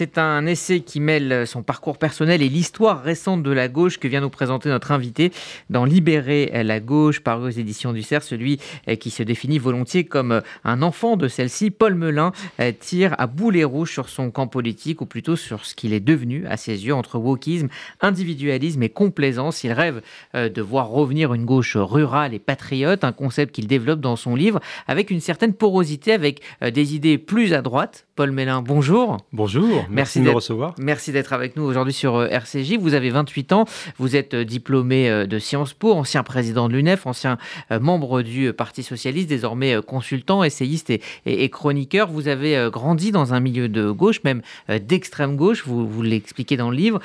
c'est un essai qui mêle son parcours personnel et l'histoire récente de la gauche que vient nous présenter notre invité dans Libérer la gauche, paru aux éditions du CERF, celui qui se définit volontiers comme un enfant de celle-ci. Paul Melun tire à boulet rouge sur son camp politique, ou plutôt sur ce qu'il est devenu à ses yeux entre wokisme, individualisme et complaisance. Il rêve de voir revenir une gauche rurale et patriote, un concept qu'il développe dans son livre avec une certaine porosité, avec des idées plus à droite. Paul Mélin, bonjour. Bonjour, merci, de me recevoir. Merci d'être avec nous aujourd'hui sur euh, RCJ. Vous avez 28 ans, vous êtes euh, diplômé euh, de Sciences Po, ancien président de l'UNEF, ancien membre du Parti Socialiste, désormais consultant, essayiste et, chroniqueur. Vous avez grandi dans un milieu de gauche, même d'extrême gauche, vous, vous l'expliquez dans le livre.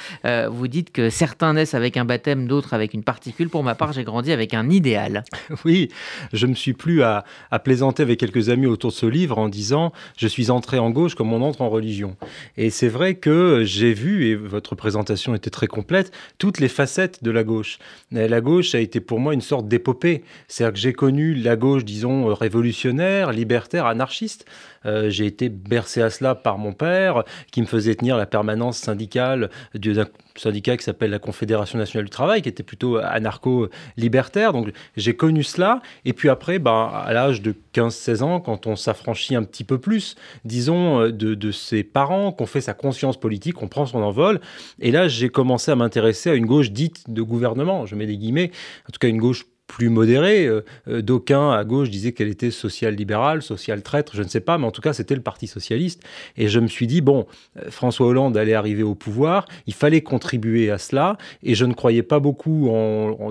Vous dites que certains naissent avec un baptême, d'autres avec une particule. Pour ma part, j'ai grandi avec un idéal. Oui, je me suis plus à, à plaisanter avec quelques amis autour de ce livre en disant je suis entré en gauche comme on entre en religion. Et c'est vrai que j'ai vu, et votre présentation était très complète, toutes les facettes de la gauche. La gauche a été pour moi une sorte d'épopée. C'est-à-dire que j'ai connu la gauche, disons, révolutionnaire, libertaire, anarchiste. Euh, j'ai été bercé à cela par mon père, qui me faisait tenir la permanence syndicale d'un syndicat qui s'appelle la Confédération nationale du travail, qui était plutôt anarcho-libertaire. Donc j'ai connu cela. Et puis après, ben, à l'âge de 15-16 ans, quand on s'affranchit un petit peu plus, disons, euh, de, de ses parents, qu'on fait sa conscience politique, on prend son envol. Et là, j'ai commencé à m'intéresser à une gauche dite de gouvernement. Je mets des guillemets, en tout cas une gauche plus modérée. Euh, euh, d'aucuns à gauche disaient qu'elle était social-libérale, social-traître, je ne sais pas, mais en tout cas, c'était le Parti socialiste. Et je me suis dit, bon, euh, François Hollande allait arriver au pouvoir, il fallait contribuer à cela, et je ne croyais pas beaucoup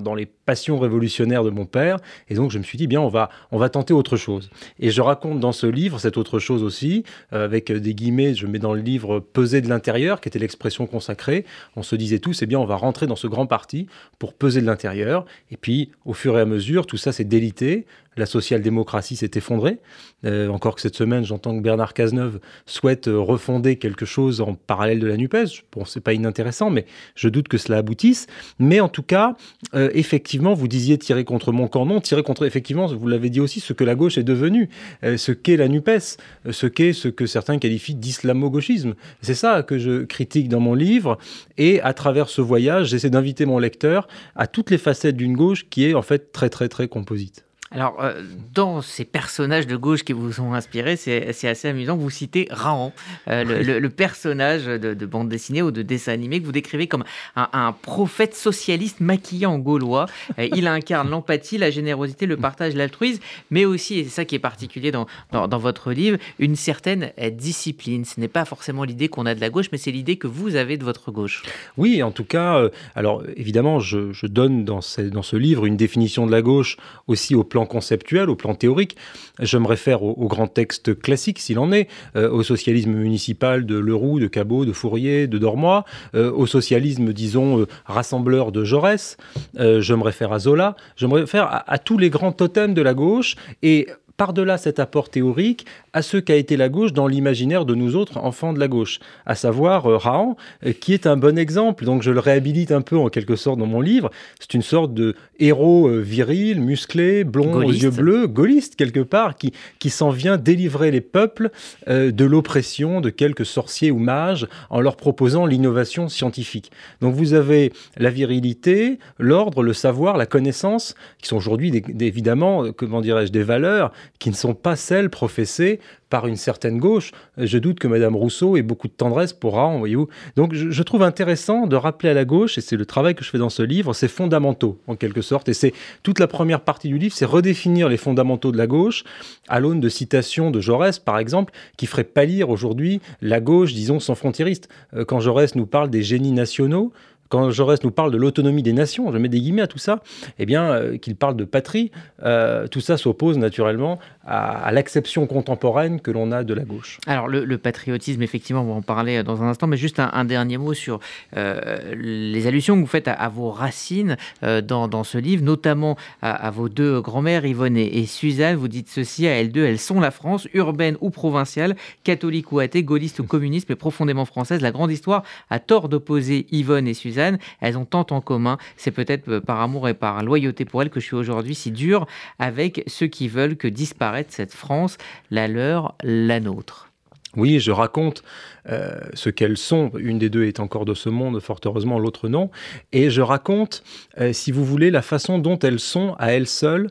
dans les passion révolutionnaire de mon père. Et donc, je me suis dit, bien, on va, on va tenter autre chose. Et je raconte dans ce livre cette autre chose aussi, avec des guillemets, je mets dans le livre peser de l'intérieur, qui était l'expression consacrée. On se disait tous, eh bien, on va rentrer dans ce grand parti pour peser de l'intérieur. Et puis, au fur et à mesure, tout ça s'est délité la social-démocratie s'est effondrée. Euh, encore que cette semaine, j'entends que Bernard Cazeneuve souhaite euh, refonder quelque chose en parallèle de la NUPES. Bon, c'est pas inintéressant, mais je doute que cela aboutisse. Mais en tout cas, euh, effectivement, vous disiez tirer contre mon camp. Non, tirer contre, effectivement, vous l'avez dit aussi, ce que la gauche est devenue, ce qu'est la NUPES, ce qu'est ce que certains qualifient d'islamo-gauchisme. C'est ça que je critique dans mon livre. Et à travers ce voyage, j'essaie d'inviter mon lecteur à toutes les facettes d'une gauche qui est en fait très, très, très composite. Alors, euh, dans ces personnages de gauche qui vous ont inspiré, c'est assez amusant. Vous citez Raon, euh, le, personnage de, bande dessinée ou de dessin animé que vous décrivez comme un, prophète socialiste maquillé en gaulois. Euh, il incarne l'empathie, la générosité, le partage, l'altruisme, mais aussi, et c'est ça qui est particulier dans, dans, votre livre, une certaine discipline. Ce n'est pas forcément l'idée qu'on a de la gauche, mais c'est l'idée que vous avez de votre gauche. Oui, en tout cas, alors évidemment, je, je donne dans ce, dans ce livre une définition de la gauche aussi au plan conceptuel, au plan théorique. Je me réfère au, grand texte classique, s'il en est, euh, au socialisme municipal de Leroux, de Cabot, de Fourier, de Dormois, euh, au socialisme, disons, euh, rassembleur de Jaurès. je me réfère à Zola. Je me réfère à, à tous les grands totems de la gauche et par-delà cet apport théorique, à ce qu'a été la gauche dans l'imaginaire de nous autres enfants de la gauche, à savoir euh, Rahan, euh, qui est un bon exemple. Donc je le réhabilite un peu en quelque sorte dans mon livre. C'est une sorte de héros euh, viril, musclé, blond, aux yeux bleus, gaulliste quelque part, qui, qui s'en vient délivrer les peuples de l'oppression de quelques sorciers ou mages en leur proposant l'innovation scientifique. Donc vous avez la virilité, l'ordre, le savoir, la connaissance, qui sont aujourd'hui évidemment, comment dirais-je, des valeurs qui ne sont pas celles professées par une certaine gauche. Je doute que Madame Rousseau ait beaucoup de tendresse pour Raon, voyez-vous. Donc je, trouve intéressant de rappeler à la gauche, et c'est le travail que je fais dans ce livre, ses fondamentaux, en quelque sorte. Et c'est toute la première partie du livre, c'est redéfinir les fondamentaux de la gauche, à l'aune de citations de Jaurès, par exemple, qui ferait pâlir aujourd'hui la gauche, disons, sans frontiériste. Euh, quand Jaurès nous parle des génies nationaux, quand Jaurès nous parle de l'autonomie des nations, je mets des guillemets à tout ça, eh bien, euh, qu'il parle de patrie, euh, tout ça s'oppose naturellement à, l'acception contemporaine que l'on a de la gauche. Alors, le, patriotisme, effectivement, on va en parler dans un instant, mais juste un, dernier mot sur euh, les allusions que vous faites à, vos racines dans, ce livre, notamment à, vos deux grand-mères, Yvonne et, Suzanne. Vous dites ceci à elles deux, elles sont la France, urbaine ou provinciale, catholique ou athée, gaulliste ou communiste, mais profondément française. La grande histoire a tort d'opposer Yvonne et Suzanne elles ont tant en commun. C'est peut-être euh, par amour et par loyauté pour elles que je suis aujourd'hui si dur avec ceux qui veulent que disparaisse cette France, la leur, la nôtre. Oui, je raconte euh, ce qu'elles sont. Une des deux est encore de ce monde, fort heureusement, l'autre non. Et je raconte, euh, si vous voulez, la façon dont elles sont à elles seules,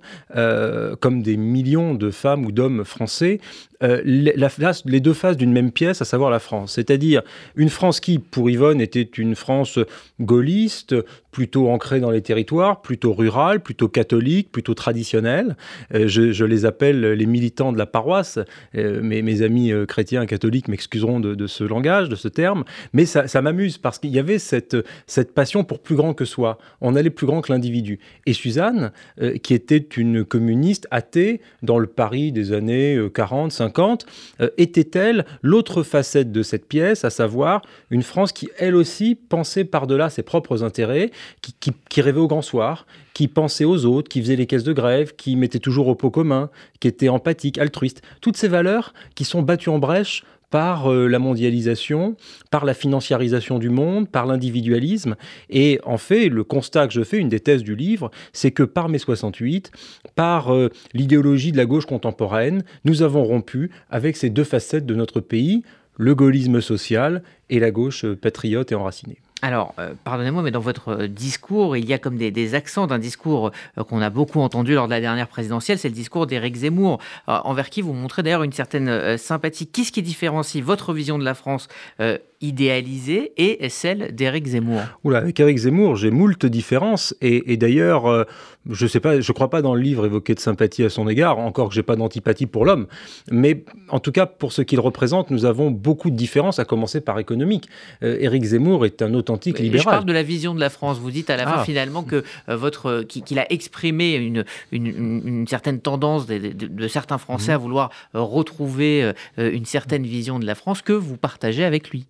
comme des millions de femmes ou d'hommes français, les deux faces d'une même pièce, à savoir la France. C'est-à-dire une France qui, pour Yvonne, était une France gaulliste, plutôt ancrée dans les territoires, plutôt rurale, plutôt catholique, plutôt traditionnelle. Je, les appelle les militants de la paroisse. mes, mes amis chrétiens catholiques m'excuseront de, ce langage, de ce terme, mais ça, m'amuse parce qu'il y avait cette, cette passion pour plus grand que soi. On allait plus grand que l'individu. Et Suzanne, euh, qui était une communiste athée dans le Paris des années 40, euh, 50, euh, était-elle l'autre facette de cette pièce, à savoir une France qui, elle aussi, pensait par-delà ses propres intérêts, qui, qui rêvait au grand soir, qui pensait aux autres, qui faisait les caisses de grève, qui mettait toujours au pot commun, qui était empathique, altruiste. Toutes ces valeurs qui sont battues en brèche par euh, la mondialisation, par la financiarisation du monde, par l'individualisme. Et en fait, le constat que je fais, une des thèses du livre, c'est que par mai 68, par euh, l'idéologie de la gauche contemporaine, nous avons rompu avec ces deux facettes de notre pays, le gaullisme social et la gauche euh, patriote et enracinée. Alors, euh, pardonnez-moi, mais dans votre euh, discours, il y a comme des, accents d'un discours euh, qu'on a beaucoup entendu lors de la dernière présidentielle, c'est le discours d'Éric Zemmour, envers qui vous montrez d'ailleurs une certaine sympathie. Qu'est-ce qui différencie votre vision de la France idéalisée et celle d'Éric Zemmour Oula, avec Éric Zemmour, j'ai moult différences. Et, d'ailleurs, euh, je sais pas, je crois pas dans le livre évoquer de sympathie à son égard, encore que j'ai pas d'antipathie pour l'homme. Mais en tout cas, pour ce qu'il représente, nous avons beaucoup de différences, à commencer par économique. Euh, Éric Zemmour est un authentique libéral. Je parle de la vision de la France. Vous dites à la fin ah. finalement que euh, votre, qu'il a exprimé une, une, certaine tendance de, certains Français mmh. à vouloir retrouver une certaine vision de la France que vous partagez avec lui.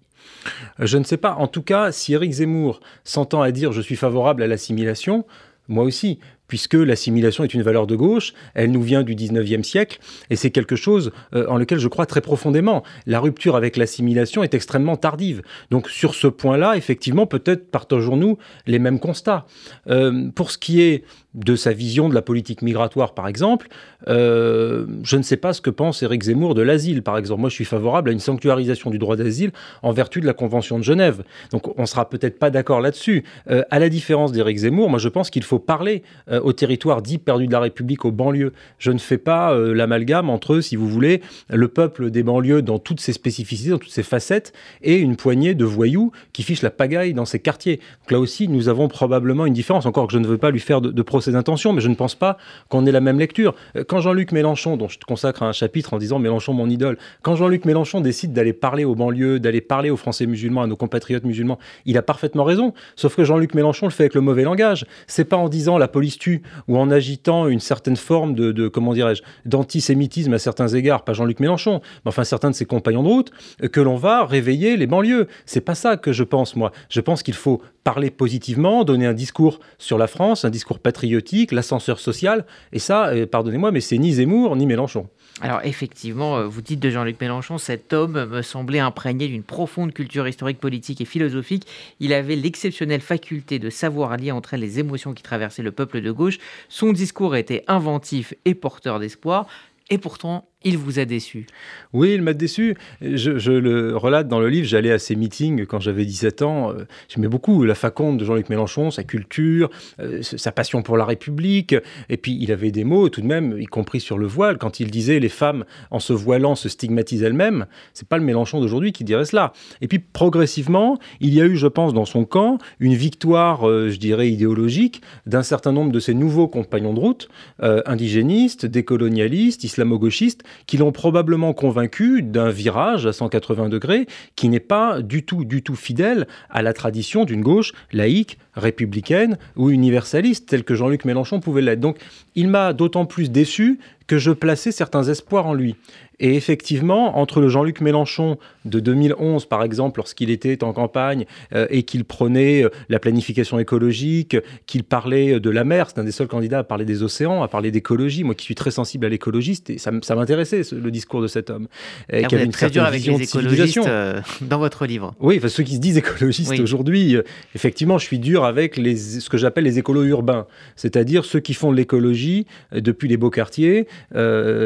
Je ne sais pas. En tout cas, si Éric Zemmour s'entend à dire je suis favorable à l'assimilation, moi aussi, puisque l'assimilation est une valeur de gauche, elle nous vient du 19e siècle, et c'est quelque chose euh, en lequel je crois très profondément. La rupture avec l'assimilation est extrêmement tardive. Donc sur ce point-là, effectivement, peut-être partageons-nous les mêmes constats. Euh, pour ce qui est de sa vision de la politique migratoire, par exemple, euh, je ne sais pas ce que pense Éric Zemmour de l'asile, par exemple. Moi, je suis favorable à une sanctuarisation du droit d'asile en vertu de la Convention de Genève. Donc, on sera peut-être pas d'accord là-dessus. Euh, à la différence d'Éric Zemmour, moi, je pense qu'il faut parler euh, aux territoires dits perdus de la République, aux banlieues. Je ne fais pas l'amalgame entre, si vous voulez, le peuple des banlieues dans toutes ses spécificités, dans toutes ses facettes, et une poignée de voyous qui fichent la pagaille dans ces quartiers. Donc là aussi, nous avons probablement une différence. Encore que je ne veux pas lui faire de procès d'intention, mais je ne pense pas qu'on ait la même lecture. Euh, quand Jean-Luc Mélenchon, dont je te consacre un chapitre en disant Mélenchon mon idole, quand Jean-Luc Mélenchon décide d'aller parler aux banlieues, d'aller parler aux Français musulmans, à nos compatriotes musulmans, il a parfaitement raison. Sauf que Jean-Luc Mélenchon le fait avec le mauvais langage. C'est pas en disant la police tue ou en agitant une certaine forme de, comment dirais-je, d'antisémitisme à certains égards, pas Jean-Luc Mélenchon, mais enfin certains de ses compagnons de route, que l'on va réveiller les banlieues. C'est pas ça que je pense, moi. Je pense qu'il faut parler positivement, donner un discours sur la France, un discours patriotique, l'ascenseur social. Et ça, euh, pardonnez-moi, mais c'est ni Zemmour ni Mélenchon. Alors effectivement, euh, vous dites de Jean-Luc Mélenchon, cet homme me semblait imprégné d'une profonde culture historique, politique et philosophique. Il avait l'exceptionnelle faculté de savoir lier entre elles les émotions qui traversaient le peuple de gauche. Son discours était inventif et porteur d'espoir. Et pourtant, il vous a déçu. Oui, il m'a déçu. Je, le relate dans le livre, j'allais à ses meetings quand j'avais 17 ans. Euh, j'aimais beaucoup la faconde de Jean-Luc Mélenchon, sa culture, euh, sa passion pour la République. Et puis, il avait des mots tout de même, y compris sur le voile, quand il disait les femmes, en se voilant, se stigmatisent elles-mêmes. C'est pas le Mélenchon d'aujourd'hui qui dirait cela. Et puis, progressivement, il y a eu, je pense, dans son camp, une victoire, euh, je dirais, idéologique d'un certain nombre de ses nouveaux compagnons de route, indigénistes, décolonialistes, islamo-gauchistes, qui l'ont probablement convaincu d'un virage à 180 degrés qui n'est pas du tout, fidèle à la tradition d'une gauche laïque, républicaine ou universaliste, telle que Jean-Luc Mélenchon pouvait l'être. Donc il m'a d'autant plus déçu que je plaçais certains espoirs en lui. Et effectivement, entre le Jean-Luc Mélenchon de 2011, par exemple, lorsqu'il était en campagne euh, et qu'il prenait euh, la planification écologique, qu'il parlait de la mer, c'est un des seuls candidats à parler des océans, à parler d'écologie, moi qui suis très sensible à l'écologiste, et ça, m'intéressait le discours de cet homme. Et ah, avait une très dur avec les écologistes euh, dans votre livre. Oui, enfin, ceux qui se disent écologistes aujourd'hui, effectivement, je suis dur avec les, ce que j'appelle les écolos urbains, c'est-à-dire ceux qui font de l'écologie depuis les beaux quartiers,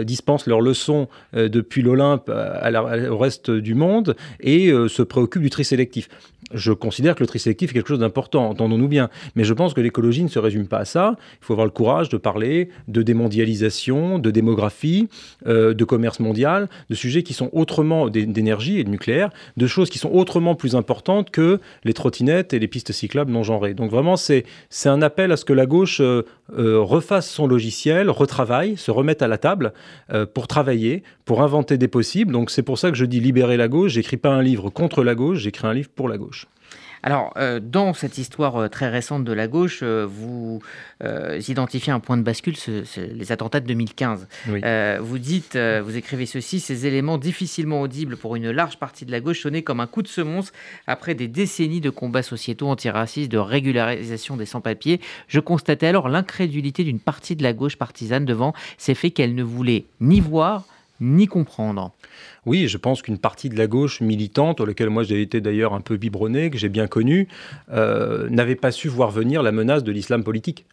dispensent leurs leçons depuis l'Olympe au reste du monde et se préoccupent du tri sélectif. Je considère que le tri sélectif est quelque chose d'important, entendons-nous bien. Mais je pense que l'écologie ne se résume pas à ça. Il faut avoir le courage de parler de démondialisation, de démographie, euh, de commerce mondial, de sujets qui sont autrement d'énergie et de nucléaire, de choses qui sont autrement plus importantes que les trottinettes et les pistes cyclables non genrées. Donc vraiment, c'est un appel à ce que la gauche euh, euh, refasse son logiciel, retravaille, se remette à la table pour travailler, pour inventer des possibles. Donc c'est pour ça que je dis libérer la gauche. J'écris pas un livre contre la gauche, j'écris un livre pour la gauche. Alors, euh, dans cette histoire euh, très récente de la gauche, euh, vous identifiez un point de bascule, les attentats de 2015. vous dites, vous écrivez ceci, ces éléments difficilement audibles pour une large partie de la gauche sonnaient comme un coup de semonce après des décennies de combats sociétaux antiracistes, de régularisation des sans-papiers. Je constatais alors l'incrédulité d'une partie de la gauche partisane devant ces faits qu'elle ne voulait ni voir ni comprendre. Oui, je pense qu'une partie de la gauche militante, au laquelle moi j'ai été d'ailleurs un peu biberonné, que j'ai bien connu, euh, n'avait pas su voir venir la menace de l'islam politique.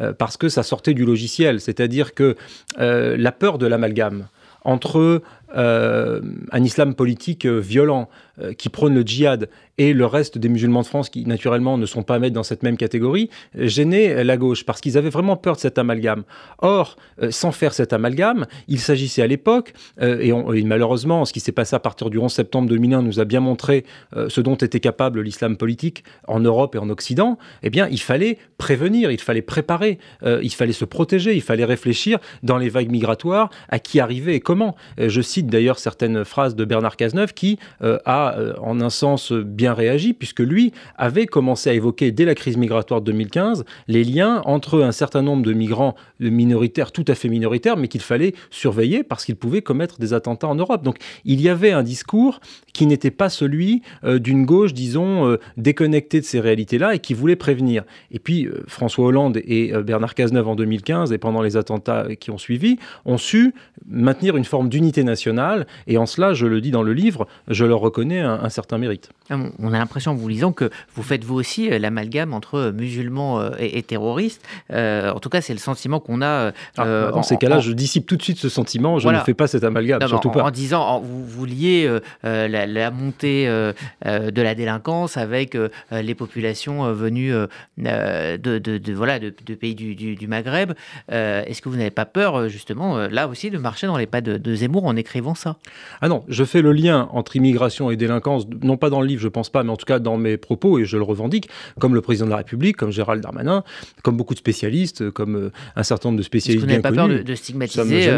Euh, parce que ça sortait du logiciel, c'est-à-dire que euh, la peur de l'amalgame entre un islam politique violent qui prône le djihad et le reste des musulmans de France qui naturellement ne sont pas à mettre dans cette même catégorie, gênaient la gauche parce qu'ils avaient vraiment peur de cet amalgame. Or, euh, sans faire cet amalgame, il s'agissait à l'époque, euh, et, malheureusement, ce qui s'est passé à partir du 11 septembre 2001 nous a bien montré euh, ce dont était capable l'islam politique en Europe et en Occident, eh bien, il fallait prévenir, il fallait préparer, il fallait se protéger, il fallait réfléchir dans les vagues migratoires à qui arrivait et comment. je cite d'ailleurs certaines phrases de Bernard Cazeneuve qui a, en un sens bien réagi, puisque lui avait commencé à évoquer dès la crise migratoire de 2015 les liens entre un certain nombre de migrants minoritaires, tout à fait minoritaires, mais qu'il fallait surveiller parce qu'ils pouvaient commettre des attentats en Europe. Donc il y avait un discours qui n'était pas celui euh, d'une gauche, disons, euh, déconnectée de ces réalités-là et qui voulait prévenir. Et puis euh, François Hollande et Bernard Cazeneuve en 2015 et pendant les attentats qui ont suivi ont su maintenir une forme d'unité nationale et en cela, je le dis dans le livre, je leur reconnais un, un certain mérite. Ah on a l'impression en vous lisant que vous faites vous aussi l'amalgame entre musulmans et, terroristes. en tout cas, c'est le sentiment qu'on a. Ah, dans ces cas-là, je dissipe tout de suite ce sentiment. Je ne fais pas cet amalgame, surtout pas. En disant, vous, vous liez la la, montée euh, euh, de la délinquance avec euh, les populations venues de, voilà, de, pays du, Maghreb. Est-ce que vous n'avez pas peur, justement, là aussi, de marcher dans les pas de, Zemmour en écrivant ça? Ah non, je fais le lien entre immigration et délinquance, non pas dans le livre, je pense pas, mais en tout cas dans mes propos, et je le revendique, comme le président de la République, comme Gérald Darmanin, comme beaucoup de spécialistes, comme un certain nombre de spécialistes. Vous n'avez pas peur de, stigmatiser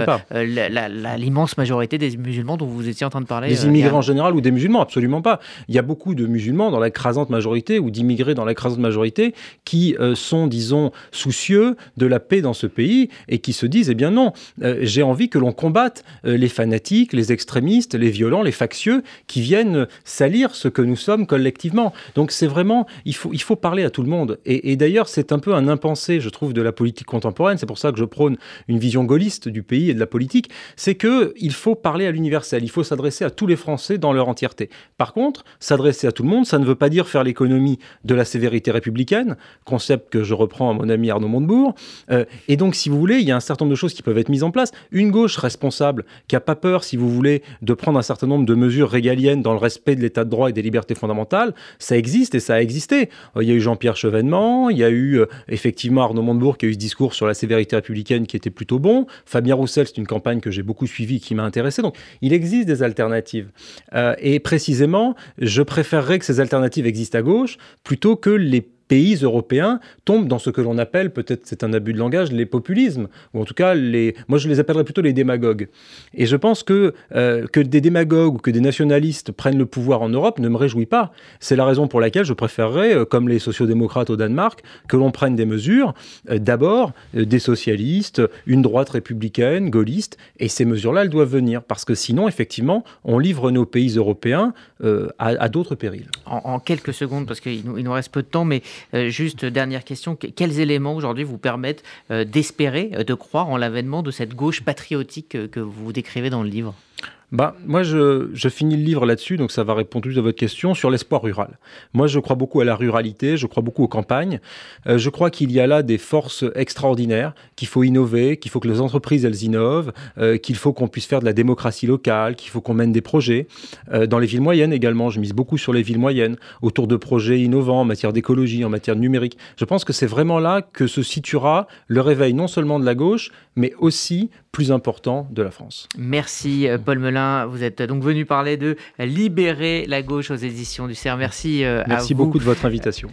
l'immense majorité des musulmans dont vous étiez en train de parler Les immigrés en général ou des musulmans, absolument pas. Il y a beaucoup de musulmans dans l'écrasante majorité ou d'immigrés dans l'écrasante majorité qui euh, sont, disons, soucieux de la paix dans ce pays et qui se disent, eh bien non, euh, j'ai envie que l'on combatte euh, les fanatiques, les extrémistes, les violents, les factieux qui viennent salir ce que nous sommes collectivement. Donc c'est vraiment, il faut, il faut parler à tout le monde. Et, d'ailleurs, c'est un peu un impensé, je trouve, de la politique contemporaine. C'est pour ça que je prône une vision gaulliste du pays et de la politique. C'est que il faut parler à l'universel. Il faut s'adresser à tous les Français dans leur entièreté. Par contre, s'adresser à tout le monde, ça ne veut pas dire faire l'économie de la sévérité républicaine, concept que je reprends à mon ami Arnaud Montebourg. Euh, et donc, si vous voulez, il y a un certain nombre de choses qui peuvent être mises en place. Une gauche responsable, qui n'a pas peur, si vous voulez, de prendre un certain nombre de mesures régaliennes dans le respect de l'état de droit et des libertés fondamentales, ça existe et ça a existé. Euh, il y a eu Jean-Pierre Chevènement, il y a eu euh, effectivement Arnaud Montebourg qui a eu ce discours sur la sévérité républicaine qui était plutôt bon. Fabien Roussel, c'est une campagne que j'ai beaucoup suivie, qui m'a intéressé. Donc, il existe des alternatives. et précisément, je préférerais que ces alternatives existent à gauche plutôt que les pays européens tombent dans ce que l'on appelle, peut-être c'est un abus de langage, les populismes, ou en tout cas, les, moi je les appellerais plutôt les démagogues. Et je pense que, euh, que des démagogues ou que des nationalistes prennent le pouvoir en Europe ne me réjouit pas. C'est la raison pour laquelle je préférerais, euh, comme les sociodémocrates au Danemark, que l'on prenne des mesures, euh, d'abord des socialistes, une droite républicaine, gaulliste, et ces mesures-là, elles doivent venir, parce que sinon, effectivement, on livre nos pays européens à, d'autres périls. En, quelques secondes, parce qu'il nous, il nous reste peu de temps, mais juste dernière question, quels éléments aujourd'hui vous permettent euh, d'espérer, euh, de croire en l'avènement de cette gauche patriotique que vous décrivez dans le livre? Bah, moi, je, finis le livre là-dessus, donc ça va répondre plus à votre question sur l'espoir rural. Moi, je crois beaucoup à la ruralité, je crois beaucoup aux campagnes. Euh, je crois qu'il y a là des forces extraordinaires, qu'il faut innover, qu'il faut que les entreprises, elles innovent, euh, qu'il faut qu'on puisse faire de la démocratie locale, qu'il faut qu'on mène des projets. Euh, dans les villes moyennes également, je mise beaucoup sur les villes moyennes, autour de projets innovants en matière d'écologie, en matière numérique. Je pense que c'est vraiment là que se situera le réveil non seulement de la gauche, mais aussi plus important de la France. Merci Paul Melun. Vous êtes donc venu parler de libérer la gauche aux éditions du CERF. Merci euh, Merci beaucoup de votre invitation.